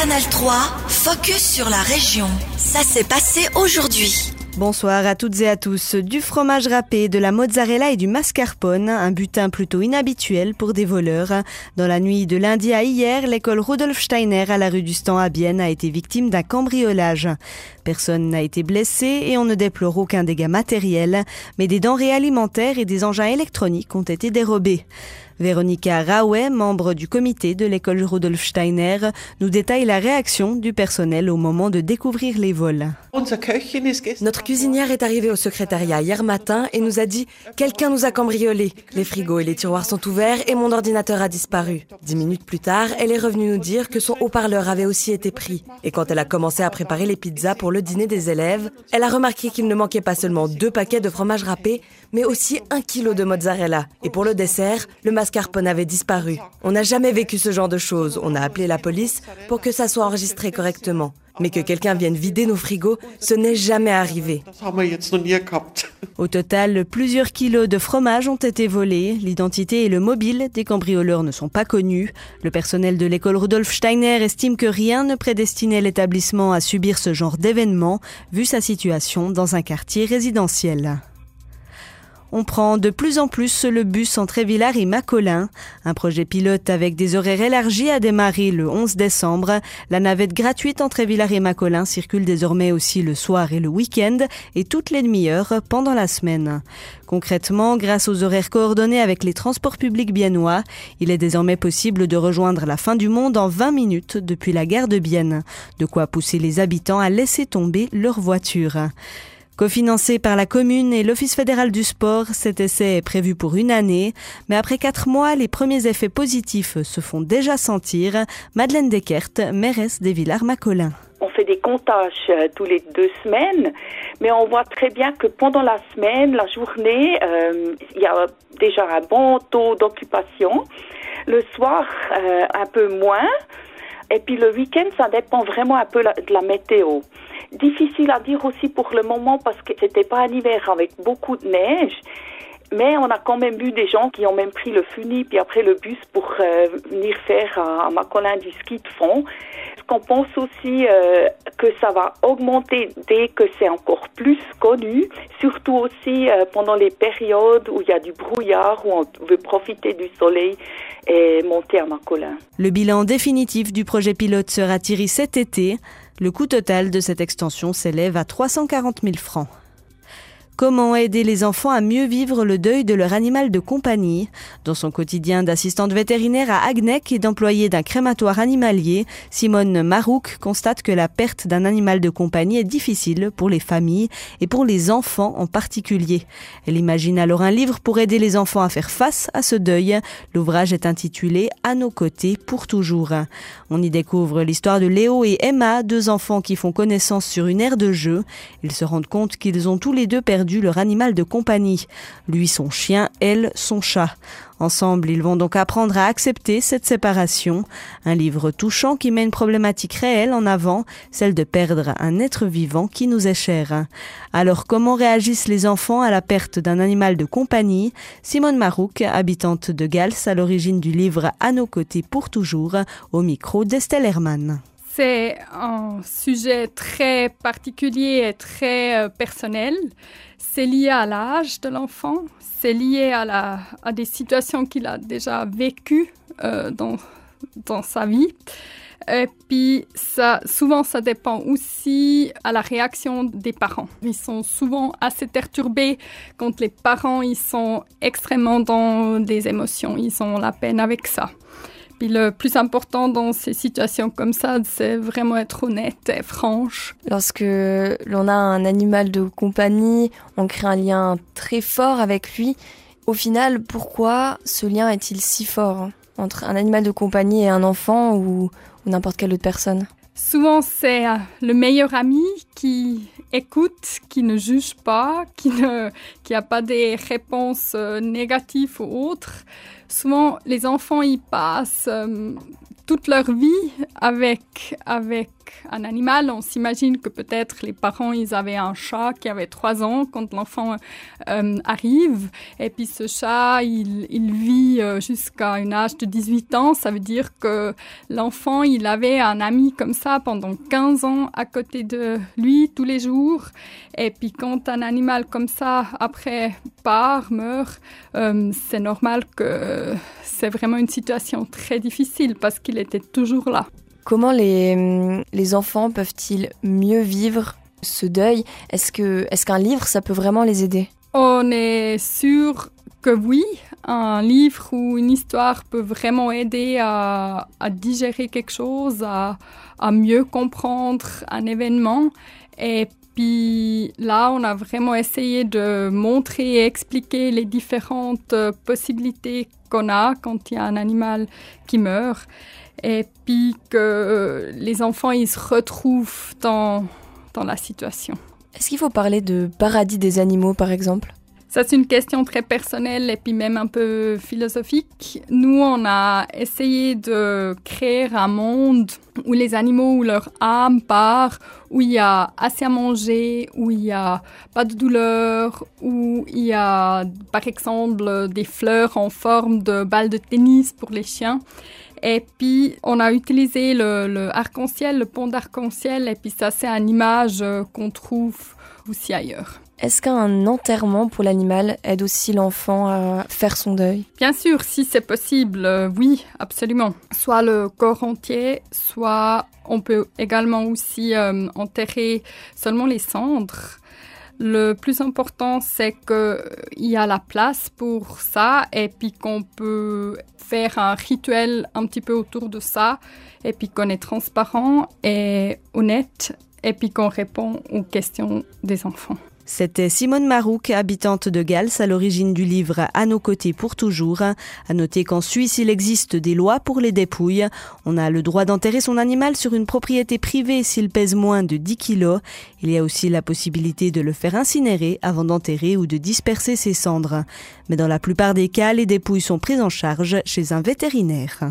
Canal 3, focus sur la région. Ça s'est passé aujourd'hui. Bonsoir à toutes et à tous. Du fromage râpé, de la mozzarella et du mascarpone, un butin plutôt inhabituel pour des voleurs. Dans la nuit de lundi à hier, l'école Rudolf Steiner à la rue du Stand à Bienne a été victime d'un cambriolage. Personne n'a été blessé et on ne déplore aucun dégât matériel, mais des denrées alimentaires et des engins électroniques ont été dérobés. Véronica Raouet, membre du comité de l'école Rudolf Steiner, nous détaille la réaction du personnel au moment de découvrir les vols. Notre cuisinière est arrivée au secrétariat hier matin et nous a dit Quelqu'un nous a cambriolé. Les frigos et les tiroirs sont ouverts et mon ordinateur a disparu. Dix minutes plus tard, elle est revenue nous dire que son haut-parleur avait aussi été pris. Et quand elle a commencé à préparer les pizzas pour le dîner des élèves, elle a remarqué qu'il ne manquait pas seulement deux paquets de fromage râpé, mais aussi un kilo de mozzarella. Et pour le dessert, le mascarpone avait disparu. On n'a jamais vécu ce genre de choses. On a appelé la police pour que ça soit enregistré correctement. Mais que quelqu'un vienne vider nos frigos, ce n'est jamais arrivé. Au total, plusieurs kilos de fromage ont été volés. L'identité et le mobile des cambrioleurs ne sont pas connus. Le personnel de l'école Rudolf Steiner estime que rien ne prédestinait l'établissement à subir ce genre d'événement, vu sa situation dans un quartier résidentiel. On prend de plus en plus le bus entre Évillard et Macolin. Un projet pilote avec des horaires élargis a démarré le 11 décembre. La navette gratuite entre Évillard et Macolin circule désormais aussi le soir et le week-end et toutes les demi-heures pendant la semaine. Concrètement, grâce aux horaires coordonnés avec les transports publics biennois, il est désormais possible de rejoindre la fin du monde en 20 minutes depuis la gare de Bienne. De quoi pousser les habitants à laisser tomber leur voiture. Cofinancé par la commune et l'Office fédéral du sport, cet essai est prévu pour une année, mais après quatre mois, les premiers effets positifs se font déjà sentir. Madeleine Deckert, mairesse des Villars-Macolin. On fait des comptages euh, tous les deux semaines, mais on voit très bien que pendant la semaine, la journée, euh, il y a déjà un bon taux d'occupation. Le soir, euh, un peu moins. Et puis le week-end, ça dépend vraiment un peu de la météo. Difficile à dire aussi pour le moment parce que c'était pas un hiver avec beaucoup de neige. Mais on a quand même vu des gens qui ont même pris le funi puis après le bus pour euh, venir faire à, à Macolin du ski de fond. Ce qu'on pense aussi euh, que ça va augmenter dès que c'est encore plus connu, surtout aussi euh, pendant les périodes où il y a du brouillard, où on veut profiter du soleil et monter à Macolin? Le bilan définitif du projet pilote sera tiré cet été. Le coût total de cette extension s'élève à 340 000 francs. Comment aider les enfants à mieux vivre le deuil de leur animal de compagnie? Dans son quotidien d'assistante vétérinaire à Agnec et d'employée d'un crématoire animalier, Simone Marouk constate que la perte d'un animal de compagnie est difficile pour les familles et pour les enfants en particulier. Elle imagine alors un livre pour aider les enfants à faire face à ce deuil. L'ouvrage est intitulé À nos côtés pour toujours. On y découvre l'histoire de Léo et Emma, deux enfants qui font connaissance sur une aire de jeu. Ils se rendent compte qu'ils ont tous les deux perdu leur animal de compagnie. Lui son chien, elle son chat. Ensemble, ils vont donc apprendre à accepter cette séparation. Un livre touchant qui met une problématique réelle en avant, celle de perdre un être vivant qui nous est cher. Alors comment réagissent les enfants à la perte d'un animal de compagnie? Simone Marouk, habitante de Gals, à l'origine du livre À nos côtés pour toujours, au micro d'Estelle Hermann. C'est un sujet très particulier et très euh, personnel. C'est lié à l'âge de l'enfant, c'est lié à, la, à des situations qu'il a déjà vécues euh, dans, dans sa vie. Et puis, ça, souvent, ça dépend aussi à la réaction des parents. Ils sont souvent assez perturbés quand les parents, ils sont extrêmement dans des émotions. Ils ont la peine avec ça. Puis le plus important dans ces situations comme ça, c'est vraiment être honnête et franche. Lorsque l'on a un animal de compagnie, on crée un lien très fort avec lui. Au final, pourquoi ce lien est-il si fort entre un animal de compagnie et un enfant ou, ou n'importe quelle autre personne? Souvent, c'est euh, le meilleur ami qui écoute, qui ne juge pas, qui n'a qui pas des réponses euh, négatives ou autres. Souvent, les enfants, ils passent euh, toute leur vie avec, avec un animal. On s'imagine que peut-être les parents, ils avaient un chat qui avait trois ans quand l'enfant euh, arrive. Et puis ce chat, il, vit euh, jusqu'à un âge de 18 ans. Ça veut dire que l'enfant, il avait un ami comme ça pendant 15 ans à côté de lui tous les jours. Et puis quand un animal comme ça, après, part, meurt, euh, c'est normal que c'est vraiment une situation très difficile parce qu'il était toujours là. Comment les, les enfants peuvent-ils mieux vivre ce deuil? Est-ce qu'un livre, ça peut vraiment les aider? On est sûr que oui, un livre ou une histoire peut vraiment aider à, digérer quelque chose, à, à, mieux comprendre un événement. Et puis là, on a vraiment essayé de montrer et expliquer les différentes possibilités qu'on a quand il y a un animal qui meurt et puis que les enfants ils se retrouvent dans, dans la situation. Est-ce qu'il faut parler de paradis des animaux par exemple? Ça, c'est une question très personnelle et puis même un peu philosophique. Nous, on a essayé de créer un monde où les animaux, où leur âme part, où il y a assez à manger, où il n'y a pas de douleur, où il y a, par exemple, des fleurs en forme de balles de tennis pour les chiens. Et puis, on a utilisé le, arc-en-ciel, le pont d'arc-en-ciel, et puis ça, c'est une image euh, qu'on trouve aussi ailleurs. Est-ce qu'un enterrement pour l'animal aide aussi l'enfant à faire son deuil? Bien sûr, si c'est possible, euh, oui, absolument. Soit le corps entier, soit on peut également aussi euh, enterrer seulement les cendres. Le plus important, c'est qu'il y a la place pour ça et puis qu'on peut faire un rituel un petit peu autour de ça et puis qu'on est transparent et honnête et puis qu'on répond aux questions des enfants. C'était Simone Marouk, habitante de Gals, à l'origine du livre À nos côtés pour toujours. À noter qu'en Suisse, il existe des lois pour les dépouilles. On a le droit d'enterrer son animal sur une propriété privée s'il pèse moins de 10 kilos. Il y a aussi la possibilité de le faire incinérer avant d'enterrer ou de disperser ses cendres. Mais dans la plupart des cas, les dépouilles sont prises en charge chez un vétérinaire.